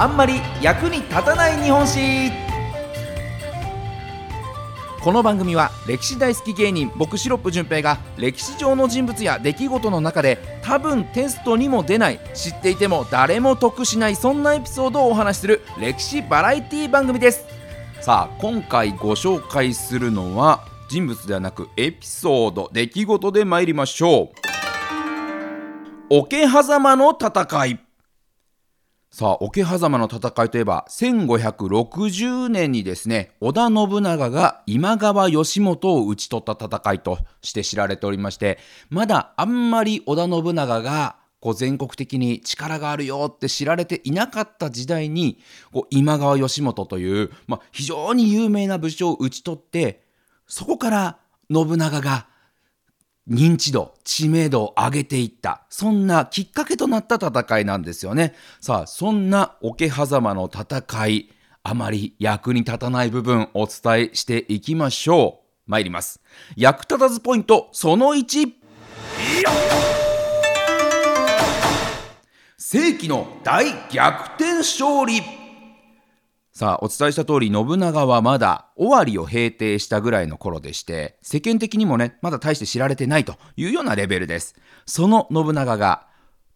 あんまり役に立たない日本史。この番組は歴史大好き芸人僕シロップ純平が歴史上の人物や出来事の中で多分テストにも出ない知っていても誰も得しないそんなエピソードをお話しする歴史バラエティ番組です。さあ今回ご紹介するのは人物ではなくエピソード出来事で参りましょう。桶狭間の戦い。さあ桶狭間の戦いといえば1560年にですね織田信長が今川義元を討ち取った戦いとして知られておりましてまだあんまり織田信長がこう全国的に力があるよって知られていなかった時代にこう今川義元という、まあ、非常に有名な武将を討ち取ってそこから信長が認知度知名度を上げていった。そんなきっかけとなった戦いなんですよね。さあそんな桶狭間の戦いあまり役に立たない部分お伝えしていきましょう。参ります。役立たずポイントその1世紀の大逆転勝利。さあお伝えした通り信長はまだ尾張を平定したぐらいの頃でして世間的にもねまだ大して知られてないというようなレベルです。その信長が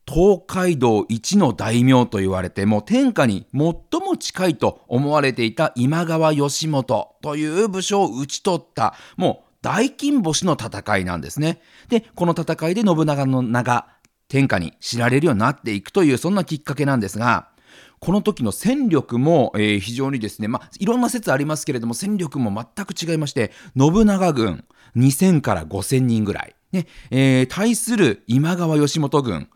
東海道一の大名と言われてもう天下に最も近いと思われていた今川義元という武将を討ち取ったもう大金星の戦いなんですね。でこの戦いで信長の名が天下に知られるようになっていくというそんなきっかけなんですがこの時の戦力も、えー、非常にですね、まあ、いろんな説ありますけれども、戦力も全く違いまして、信長軍2000から5000人ぐらい。ね、えー、対する今川義元軍、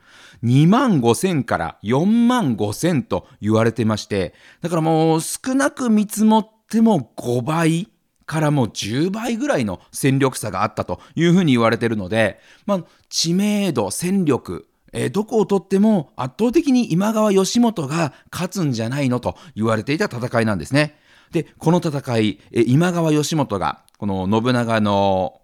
2万5千から4万5千と言われてまして、だからもう少なく見積もっても5倍からもう10倍ぐらいの戦力差があったというふうに言われているので、まあ、知名度、戦力、えー、どこをとっても圧倒的に今川義元が勝つんじゃないのと言われていた戦いなんですね。でこの戦い、えー、今川義元がこの信長の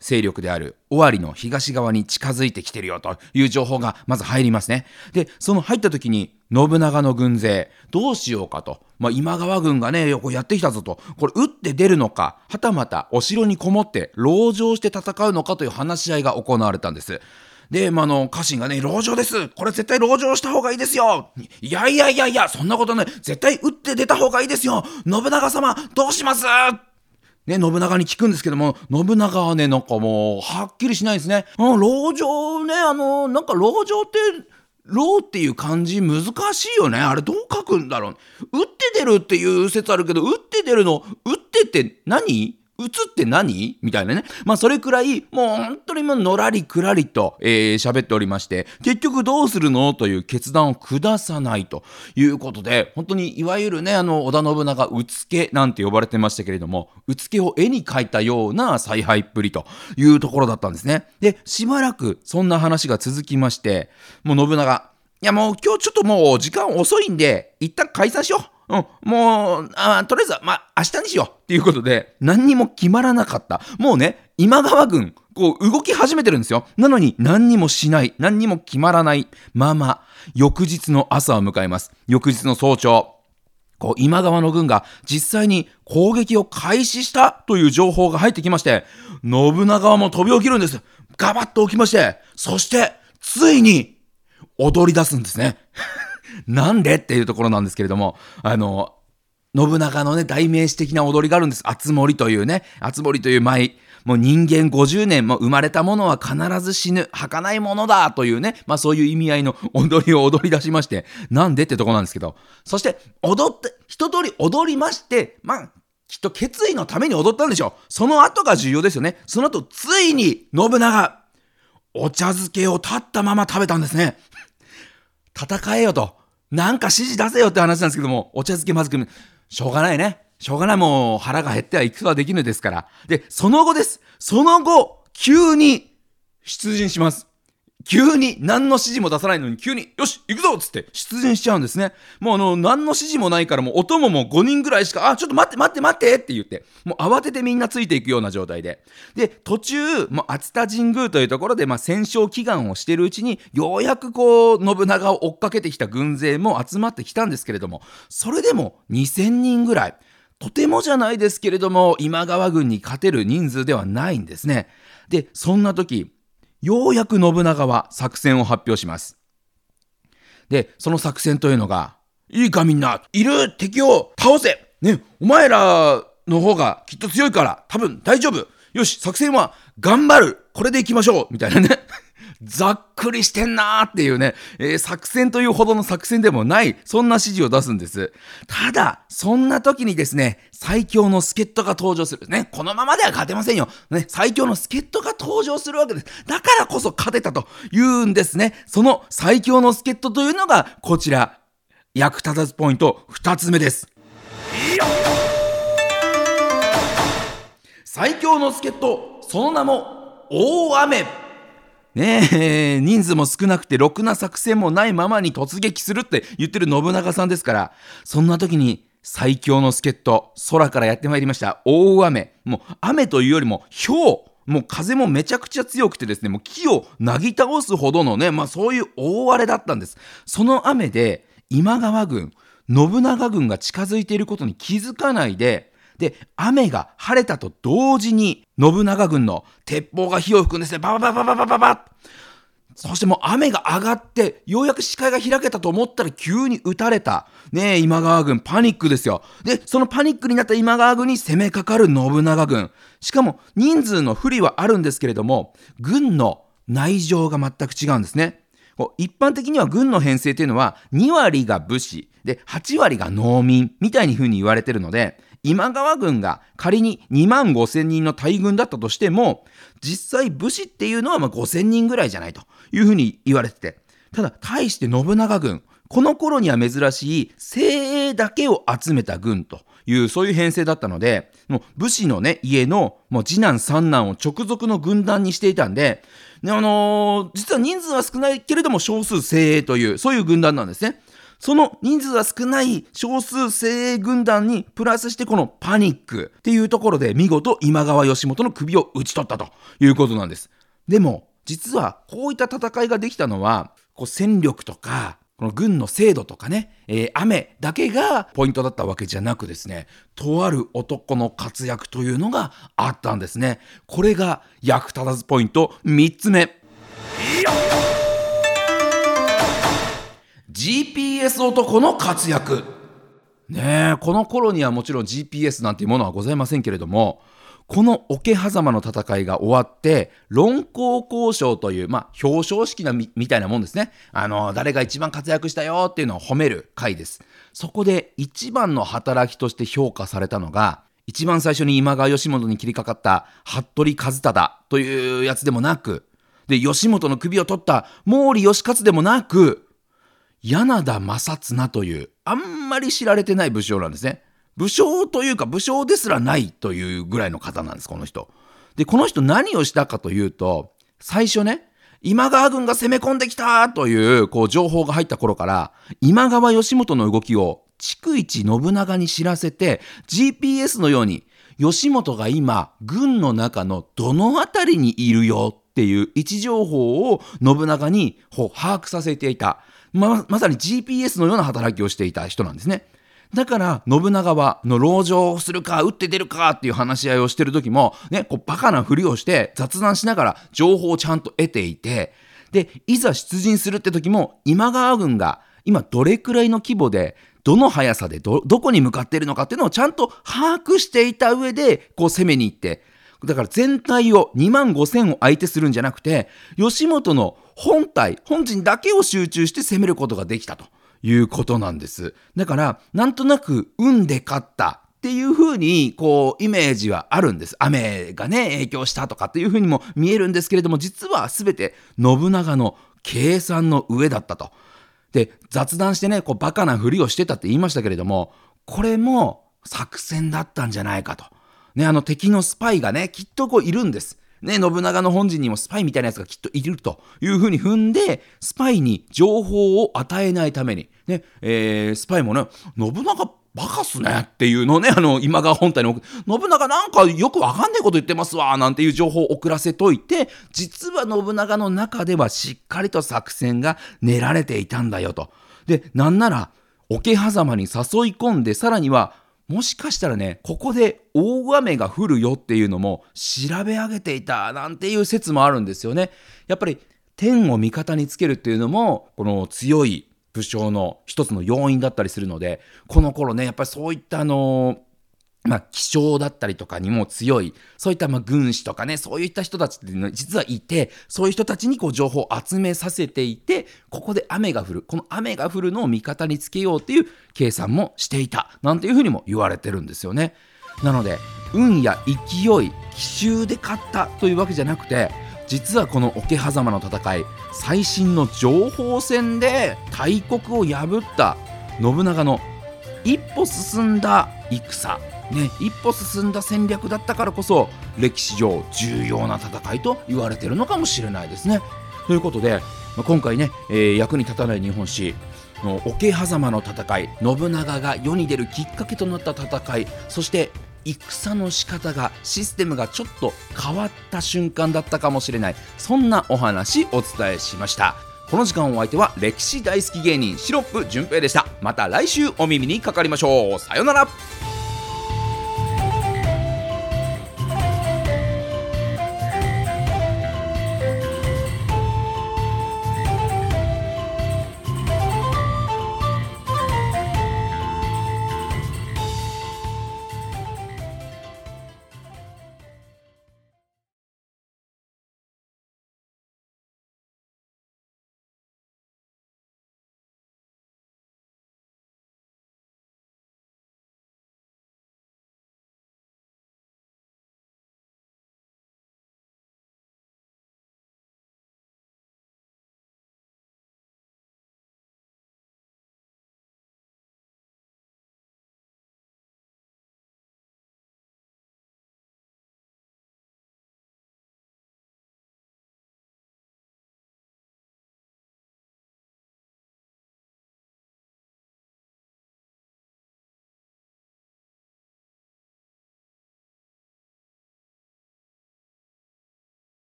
勢力である尾張の東側に近づいてきてるよという情報がまず入りますね。でその入った時に信長の軍勢どうしようかと、まあ、今川軍がね横やってきたぞとこれ撃って出るのかはたまたお城にこもって籠城して戦うのかという話し合いが行われたんです。で、まあ、の、家臣がね、籠城です。これ絶対籠城した方がいいですよ。いやいやいやいや、そんなことない。絶対撃って出た方がいいですよ。信長様、どうします？ね、信長に聞くんですけども、信長はね、なんかもう、はっきりしないですね。うん、籠城ね、あの、なんか籠城って、ローっていう漢字難しいよね。あれどう書くんだろう。打って出るっていう説あるけど、打って出るの、打ってって何？打つって何？みたいなね。まあそれくらい、もう本当にもうのらりくらりと、えー、喋っておりまして、結局どうするの？という決断を下さないということで、本当にいわゆるね、あの、織田信長、うつけなんて呼ばれてましたけれども、うつけを絵に描いたような采配っぷりというところだったんですね。で、しばらくそんな話が続きまして、もう信長、いやもう今日ちょっともう時間遅いんで、一旦解散しよう。うん、もう、あとりあえず、まあ、明日にしようっていうことで、何にも決まらなかった。もうね、今川軍、こう、動き始めてるんですよ。なのに、何にもしない、何にも決まらないまま、翌日の朝を迎えます。翌日の早朝。こう、今川の軍が実際に攻撃を開始したという情報が入ってきまして、信長はもう飛び起きるんです。ガバッと起きまして、そして、ついに、踊り出すんですね。なんで？っていうところなんですけれども、あの、信長のね、代名詞的な踊りがあるんです。熱森というね、熱森という舞。もう人間50年も生まれたものは必ず死ぬ、儚いものだというね、まあそういう意味合いの踊りを踊り出しまして、なんでってとこなんですけど、そして踊って、一通り踊りまして、まあ、きっと決意のために踊ったんでしょう。その後が重要ですよね。その後、ついに信長、お茶漬けを立ったまま食べたんですね。戦えよと。なんか指示出せよって話なんですけども、お茶漬けまずく、しょうがないね。しょうがないもう腹が減ってはいくとはできぬですから。で、その後です。その後、急に出陣します。急に何の指示も出さないのに急に、よし、行くぞっつって出陣しちゃうんですね。もうあの、何の指示もないからもうお供も5人ぐらいしか、あ、ちょっと待って待って待ってって言って、もう慌ててみんなついていくような状態で。で、途中、もう熱田神宮というところで、まあ戦勝祈願をしてるうちに、ようやくこう、信長を追っかけてきた軍勢も集まってきたんですけれども、それでも2000人ぐらい。とてもじゃないですけれども、今川軍に勝てる人数ではないんですね。で、そんな時、ようやく信長は作戦を発表します。で、その作戦というのが、いいかみんな、いる敵を倒せ。ね、お前らの方がきっと強いから多分大丈夫。よし、作戦は頑張る。これでいきましょう。みたいなね。ざっくりしてんなーっていうね、えー、作戦というほどの作戦でもない、そんな指示を出すんです。ただ、そんな時にですね、最強の助っ人が登場する。ね、このままでは勝てませんよ。ね、最強の助っ人が登場するわけです。だからこそ勝てたというんですね。その最強の助っ人というのが、こちら、役立たずポイント2つ目です。最強の助っ人、その名も、大雨。ねえ、人数も少なくてろくな作戦もないままに突撃するって言ってる信長さんですから、そんな時に最強の助っ人、空からやってまいりました。大雨。もう雨というよりも氷。もう風もめちゃくちゃ強くてですね、もう木をなぎ倒すほどのね、まあそういう大荒れだったんです。その雨で今川軍、信長軍が近づいていることに気づかないで、で、雨が晴れたと同時に、信長軍の鉄砲が火を吹くんですね。ババババババババそしてもう雨が上がって、ようやく視界が開けたと思ったら急に撃たれた。ねえ、今川軍、パニックですよ。で、そのパニックになった今川軍に攻めかかる信長軍。しかも、人数の不利はあるんですけれども、軍の内情が全く違うんですね。一般的には軍の編成というのは2割が武士で8割が農民みたいに風に言われてるので今川軍が仮に2万5千人の大軍だったとしても、実際武士っていうのはま5千人ぐらいじゃないというふうに言われてて、ただ対して信長軍、この頃には珍しい精鋭だけを集めた軍というそういう編成だったので、もう武士のね、家のもう次男三男を直属の軍団にしていたんで、であのー、実は人数は少ないけれども少数精鋭という、そういう軍団なんですね。その人数が少ない少数精鋭軍団にプラスしてこのパニックっていうところで見事今川義元の首を打ち取ったということなんです。でも実はこういった戦いができたのはこう戦力とかこの軍の精度とかね、えー、雨だけがポイントだったわけじゃなくですね、とある男の活躍というのがあったんですね。これが役立たずポイント3つ目。GPS 男の活躍。ねえ、この頃にはもちろん GPS なんていうものはございませんけれども、この桶狭間の戦いが終わって、論功交渉という、まあ、表彰式なみたいなもんですね。あの、誰が一番活躍したよっていうのを褒める回です。そこで一番の働きとして評価されたのが、一番最初に今川義元に切りかかった服部和忠というやつでもなく、で、義元の首を取った毛利義勝でもなく、柳田正綱という、あんまり知られてない武将なんですね。武将というか武将ですらないというぐらいの方なんです、この人。で、この人何をしたかというと、最初ね、今川軍が攻め込んできたという、こう、情報が入った頃から、今川義元の動きを逐一信長に知らせて、GPS のように、義元が今、軍の中のどの辺りにいるよっていう位置情報を信長に把握させていた。ま、まさに GPS のような働きをしていた人なんですね。だから、信長は、の、籠城をするか、撃って出るかっていう話し合いをしてる時も、ね、こう、バカなふりをして雑談しながら情報をちゃんと得ていて、で、いざ出陣するって時も、今川軍が、今どれくらいの規模で、どの速さでど、どこに向かっているのかっていうのをちゃんと把握していた上で、こう攻めに行って、だから全体を2万5千を相手するんじゃなくて、吉本の本体、本陣だけを集中して攻めることができたということなんです。だから、なんとなく運で勝ったっていう風に、こう、イメージはあるんです。雨がね、影響したとかっていう風にも見えるんですけれども、実は全て信長の計算の上だったと。で、雑談してね、こう、バカなふりをしてたって言いましたけれども、これも作戦だったんじゃないかと。ね、あの敵のスパイがね、きっとこういるんです。ね、信長の本陣にもスパイみたいなやつがきっといるというふうに踏んで、スパイに情報を与えないために、ね、えー、スパイもね、信長バカっすねっていうのをね、あの、今川本体に送信長なんかよくわかんないこと言ってますわ、なんていう情報を送らせといて、実は信長の中ではしっかりと作戦が練られていたんだよと。で、なんなら、桶狭間に誘い込んで、さらには、もしかしたらね、ここで大雨が降るよっていうのも調べ上げていたなんていう説もあるんですよね。やっぱり天を味方につけるっていうのも、この強い武将の一つの要因だったりするので、この頃ね、やっぱりそういったあのまあ、気象だったりとかにも強い、そういったまあ軍師とかね、そういった人たちっていうのは実はいて、そういう人たちにこう情報を集めさせていて、ここで雨が降る、この雨が降るのを味方につけようっていう計算もしていた、なんていうふうにも言われてるんですよね。なので、運や勢い、奇襲で勝ったというわけじゃなくて、実はこの桶狭間の戦い、最新の情報戦で大国を破った信長の一歩進んだ戦ね、一歩進んだ戦略だったからこそ歴史上重要な戦いと言われているのかもしれないですね。ということで、まあ、今回ね、えー、役に立たない日本史の桶狭間の戦い信長が世に出るきっかけとなった戦いそして戦の仕方がシステムがちょっと変わった瞬間だったかもしれないそんなお話お伝えしました。この時間お相手は歴史大好き芸人シロップ純平でした。また来週お耳にかかりましょう。さよなら。